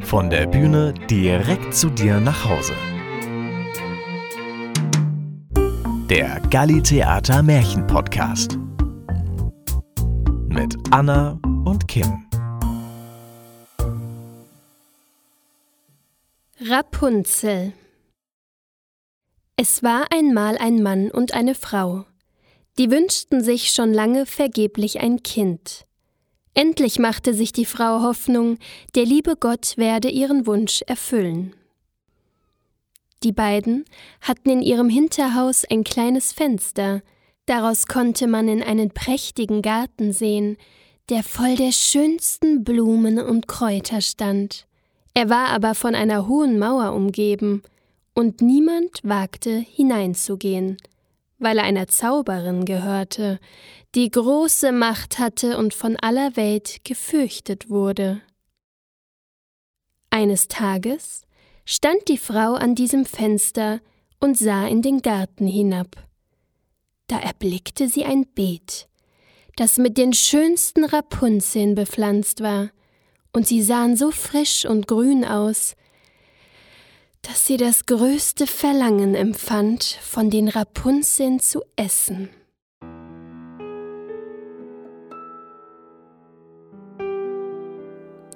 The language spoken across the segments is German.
Von der Bühne direkt zu dir nach Hause. Der Galli Theater Märchen Podcast. Mit Anna und Kim. Rapunzel Es war einmal ein Mann und eine Frau. Die wünschten sich schon lange vergeblich ein Kind. Endlich machte sich die Frau Hoffnung, der liebe Gott werde ihren Wunsch erfüllen. Die beiden hatten in ihrem Hinterhaus ein kleines Fenster, daraus konnte man in einen prächtigen Garten sehen, der voll der schönsten Blumen und Kräuter stand. Er war aber von einer hohen Mauer umgeben, und niemand wagte hineinzugehen, weil er einer Zauberin gehörte, die große Macht hatte und von aller Welt gefürchtet wurde. Eines Tages stand die Frau an diesem Fenster und sah in den Garten hinab. Da erblickte sie ein Beet, das mit den schönsten Rapunzeln bepflanzt war, und sie sahen so frisch und grün aus, dass sie das größte Verlangen empfand, von den Rapunzeln zu essen.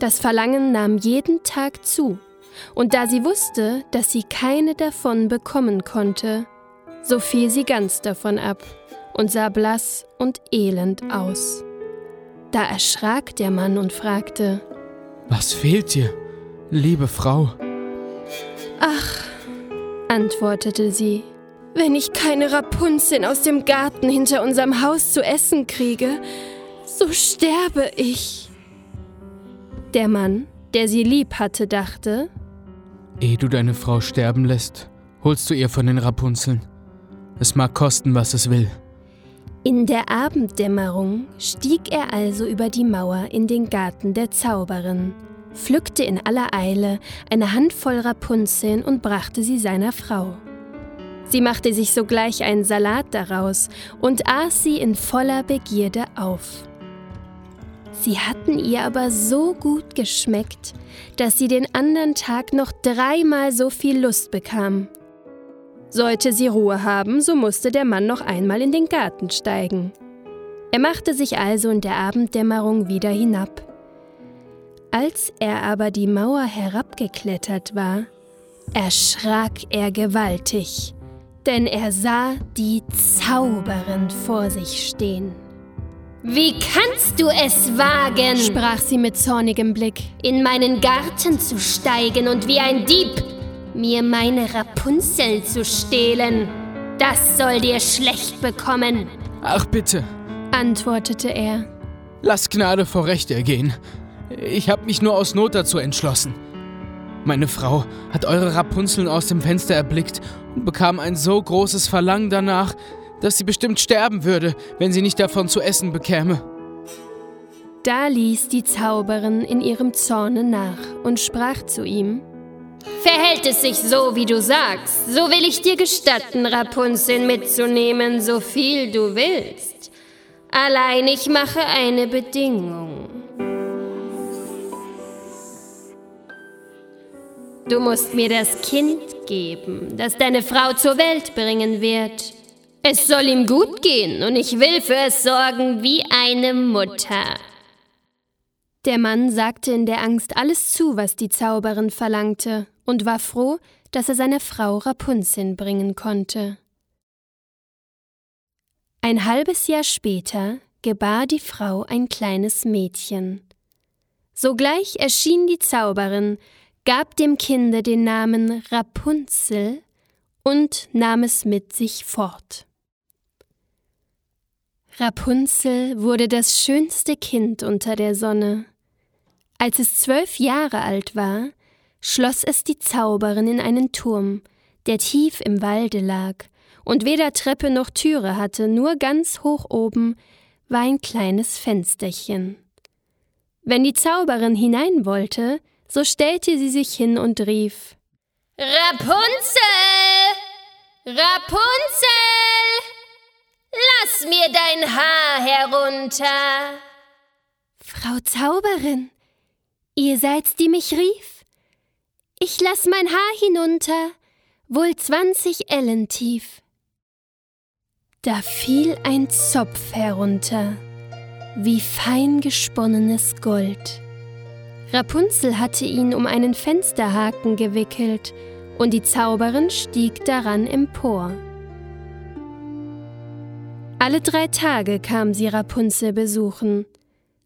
Das Verlangen nahm jeden Tag zu, und da sie wusste, dass sie keine davon bekommen konnte, so fiel sie ganz davon ab und sah blass und elend aus. Da erschrak der Mann und fragte Was fehlt dir, liebe Frau? Ach, antwortete sie, wenn ich keine Rapunzeln aus dem Garten hinter unserem Haus zu essen kriege, so sterbe ich. Der Mann, der sie lieb hatte, dachte, Ehe du deine Frau sterben lässt, holst du ihr von den Rapunzeln. Es mag kosten, was es will. In der Abenddämmerung stieg er also über die Mauer in den Garten der Zauberin, pflückte in aller Eile eine Handvoll Rapunzeln und brachte sie seiner Frau. Sie machte sich sogleich einen Salat daraus und aß sie in voller Begierde auf. Sie hatten ihr aber so gut geschmeckt, dass sie den anderen Tag noch dreimal so viel Lust bekam. Sollte sie Ruhe haben, so musste der Mann noch einmal in den Garten steigen. Er machte sich also in der Abenddämmerung wieder hinab. Als er aber die Mauer herabgeklettert war, erschrak er gewaltig, denn er sah die Zauberin vor sich stehen. Wie kannst du es wagen, sprach sie mit zornigem Blick, in meinen Garten zu steigen und wie ein Dieb mir meine Rapunzeln zu stehlen? Das soll dir schlecht bekommen. Ach bitte, antwortete er. Lass Gnade vor Recht ergehen. Ich habe mich nur aus Not dazu entschlossen. Meine Frau hat eure Rapunzeln aus dem Fenster erblickt und bekam ein so großes Verlangen danach, dass sie bestimmt sterben würde, wenn sie nicht davon zu essen bekäme. Da ließ die Zauberin in ihrem Zorne nach und sprach zu ihm Verhält es sich so, wie du sagst, so will ich dir gestatten, Rapunzel mitzunehmen, so viel du willst. Allein ich mache eine Bedingung. Du musst mir das Kind geben, das deine Frau zur Welt bringen wird. Es soll ihm gut gehen und ich will für es sorgen wie eine Mutter. Der Mann sagte in der Angst alles zu, was die Zauberin verlangte, und war froh, dass er seine Frau Rapunzel bringen konnte. Ein halbes Jahr später gebar die Frau ein kleines Mädchen. Sogleich erschien die Zauberin, gab dem Kinde den Namen Rapunzel und nahm es mit sich fort. Rapunzel wurde das schönste Kind unter der Sonne. Als es zwölf Jahre alt war, schloss es die Zauberin in einen Turm, der tief im Walde lag und weder Treppe noch Türe hatte, nur ganz hoch oben war ein kleines Fensterchen. Wenn die Zauberin hinein wollte, so stellte sie sich hin und rief Rapunzel. Rapunzel. Lass mir dein Haar herunter. Frau Zauberin, Ihr seid's, die mich rief? Ich lass mein Haar hinunter, wohl zwanzig Ellen tief. Da fiel ein Zopf herunter, wie fein gesponnenes Gold. Rapunzel hatte ihn um einen Fensterhaken gewickelt, und die Zauberin stieg daran empor. Alle drei Tage kam sie Rapunzel besuchen,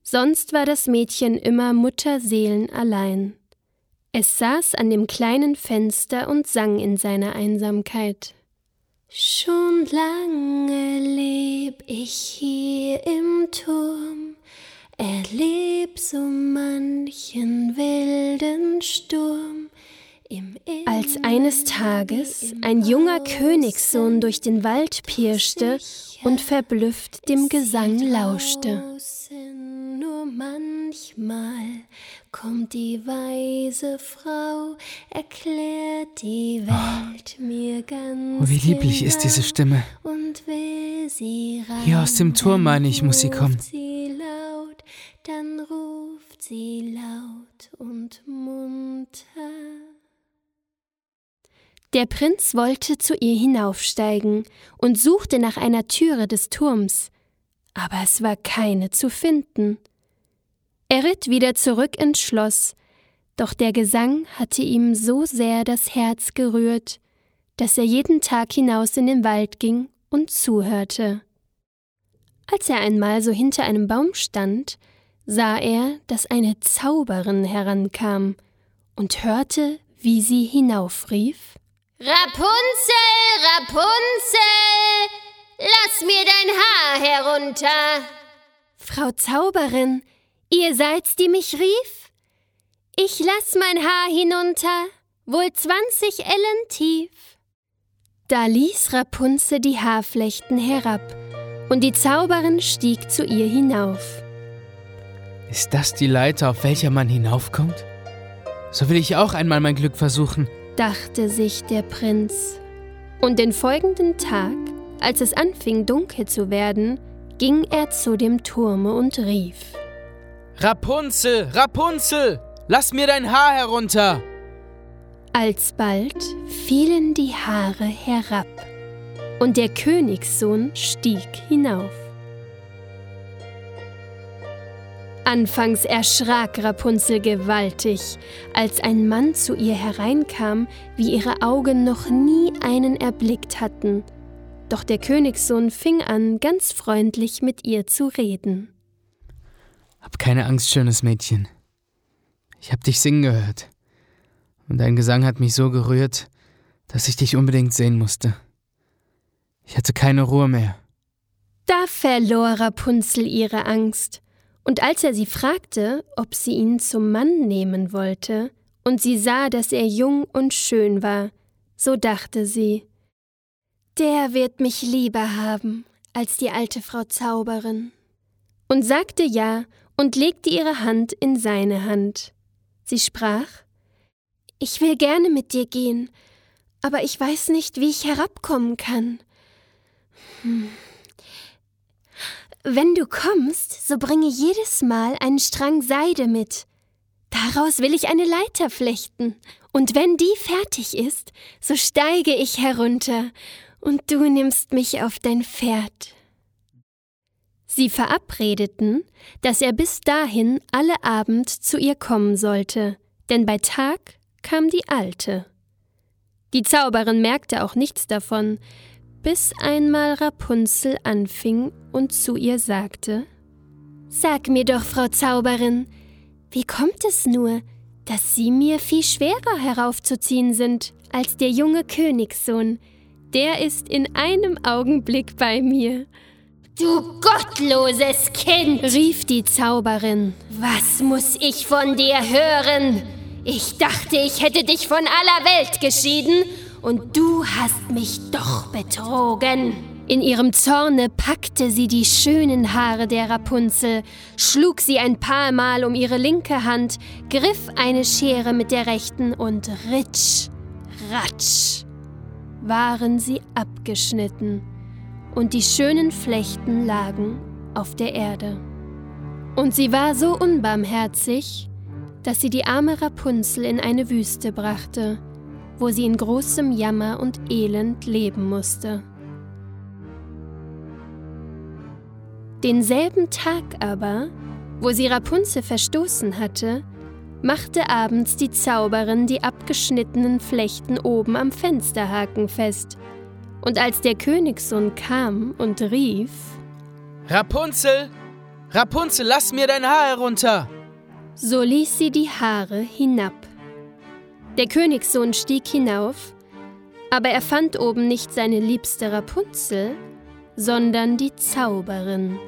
sonst war das Mädchen immer Mutterseelen allein. Es saß an dem kleinen Fenster und sang in seiner Einsamkeit. Schon lange leb ich hier im Turm, erleb so manchen wilden Sturm. Als eines Tages ein junger Königssohn durch den Wald pirschte und verblüfft dem Gesang lauschte. Nur manchmal kommt die weise Frau, erklärt die Welt oh. mir ganz. Oh, wie lieblich ist diese Stimme. Hier aus dem Turm, meine ich, muss sie kommen. Sie laut, dann ruft sie laut und munter. Der Prinz wollte zu ihr hinaufsteigen und suchte nach einer Türe des Turms, aber es war keine zu finden. Er ritt wieder zurück ins Schloss, doch der Gesang hatte ihm so sehr das Herz gerührt, dass er jeden Tag hinaus in den Wald ging und zuhörte. Als er einmal so hinter einem Baum stand, sah er, dass eine Zauberin herankam und hörte, wie sie hinaufrief Rapunzel, Rapunzel, lass mir dein Haar herunter. Frau Zauberin, ihr seid's, die mich rief? Ich lass mein Haar hinunter, wohl zwanzig Ellen tief. Da ließ Rapunzel die Haarflechten herab, und die Zauberin stieg zu ihr hinauf. Ist das die Leiter, auf welcher man hinaufkommt? So will ich auch einmal mein Glück versuchen dachte sich der Prinz. Und den folgenden Tag, als es anfing dunkel zu werden, ging er zu dem Turme und rief Rapunzel, Rapunzel, lass mir dein Haar herunter. Alsbald fielen die Haare herab, und der Königssohn stieg hinauf. Anfangs erschrak Rapunzel gewaltig, als ein Mann zu ihr hereinkam, wie ihre Augen noch nie einen erblickt hatten. Doch der Königssohn fing an, ganz freundlich mit ihr zu reden. Hab keine Angst, schönes Mädchen. Ich hab dich singen gehört. Und dein Gesang hat mich so gerührt, dass ich dich unbedingt sehen musste. Ich hatte keine Ruhe mehr. Da verlor Rapunzel ihre Angst und als er sie fragte, ob sie ihn zum Mann nehmen wollte, und sie sah, dass er jung und schön war, so dachte sie, der wird mich lieber haben als die alte Frau Zauberin. Und sagte ja und legte ihre Hand in seine Hand. Sie sprach, Ich will gerne mit dir gehen, aber ich weiß nicht, wie ich herabkommen kann. Hm. Wenn du kommst, so bringe jedes Mal einen Strang Seide mit. Daraus will ich eine Leiter flechten, und wenn die fertig ist, so steige ich herunter, und du nimmst mich auf dein Pferd. Sie verabredeten, dass er bis dahin alle Abend zu ihr kommen sollte, denn bei Tag kam die Alte. Die Zauberin merkte auch nichts davon, bis einmal Rapunzel anfing und zu ihr sagte Sag mir doch, Frau Zauberin, wie kommt es nur, dass Sie mir viel schwerer heraufzuziehen sind als der junge Königssohn? Der ist in einem Augenblick bei mir. Du gottloses Kind, rief die Zauberin. Was muss ich von dir hören? Ich dachte, ich hätte dich von aller Welt geschieden und du hast mich doch betrogen. In ihrem Zorne packte sie die schönen Haare der Rapunzel, schlug sie ein paar Mal um ihre linke Hand, griff eine Schere mit der rechten und ritsch, ratsch waren sie abgeschnitten und die schönen Flechten lagen auf der Erde. Und sie war so unbarmherzig, dass sie die arme Rapunzel in eine Wüste brachte, wo sie in großem Jammer und Elend leben musste. Denselben Tag aber, wo sie Rapunzel verstoßen hatte, machte abends die Zauberin die abgeschnittenen Flechten oben am Fensterhaken fest. Und als der Königssohn kam und rief: Rapunzel! Rapunzel, lass mir dein Haar herunter! So ließ sie die Haare hinab. Der Königssohn stieg hinauf, aber er fand oben nicht seine liebste Rapunzel, sondern die Zauberin,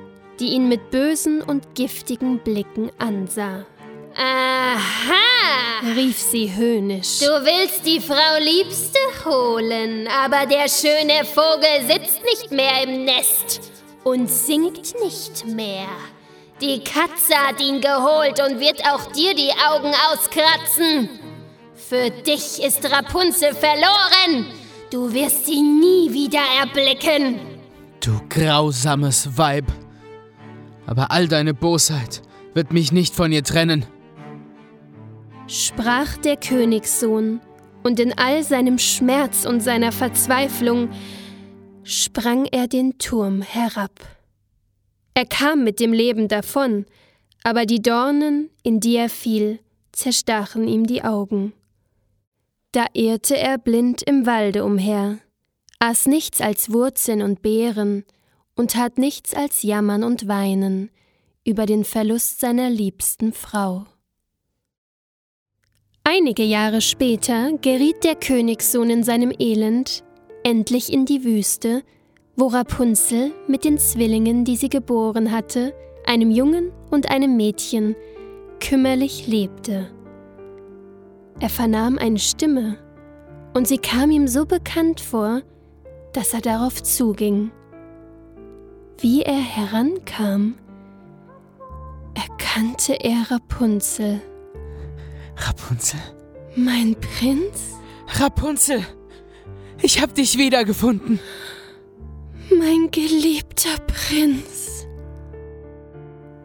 die ihn mit bösen und giftigen Blicken ansah. Aha! rief sie höhnisch. Du willst die Frau Liebste holen, aber der schöne Vogel sitzt nicht mehr im Nest und singt nicht mehr. Die Katze hat ihn geholt und wird auch dir die Augen auskratzen. Für dich ist Rapunzel verloren. Du wirst sie nie wieder erblicken. Du grausames Weib. Aber all deine Bosheit wird mich nicht von ihr trennen sprach der Königssohn, und in all seinem Schmerz und seiner Verzweiflung sprang er den Turm herab. Er kam mit dem Leben davon, aber die Dornen, in die er fiel, zerstachen ihm die Augen. Da irrte er blind im Walde umher, aß nichts als Wurzeln und Beeren und tat nichts als jammern und weinen über den Verlust seiner liebsten Frau. Einige Jahre später geriet der Königssohn in seinem Elend endlich in die Wüste, wo Rapunzel mit den Zwillingen, die sie geboren hatte, einem Jungen und einem Mädchen, kümmerlich lebte. Er vernahm eine Stimme, und sie kam ihm so bekannt vor, dass er darauf zuging. Wie er herankam, erkannte er Rapunzel. Rapunzel. Mein Prinz? Rapunzel, ich hab dich wiedergefunden. Mein geliebter Prinz.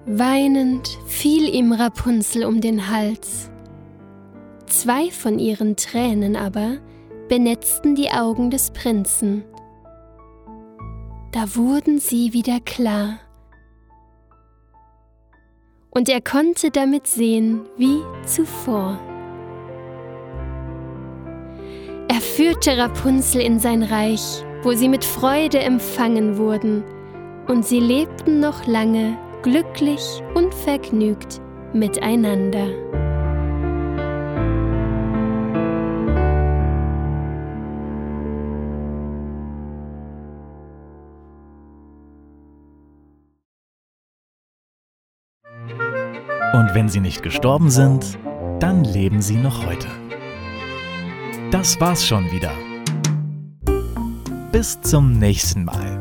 Weinend fiel ihm Rapunzel um den Hals. Zwei von ihren Tränen aber benetzten die Augen des Prinzen. Da wurden sie wieder klar und er konnte damit sehen wie zuvor. Er führte Rapunzel in sein Reich, wo sie mit Freude empfangen wurden, und sie lebten noch lange glücklich und vergnügt miteinander. Und wenn sie nicht gestorben sind, dann leben sie noch heute. Das war's schon wieder. Bis zum nächsten Mal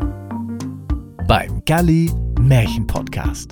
beim Galli Märchen Podcast.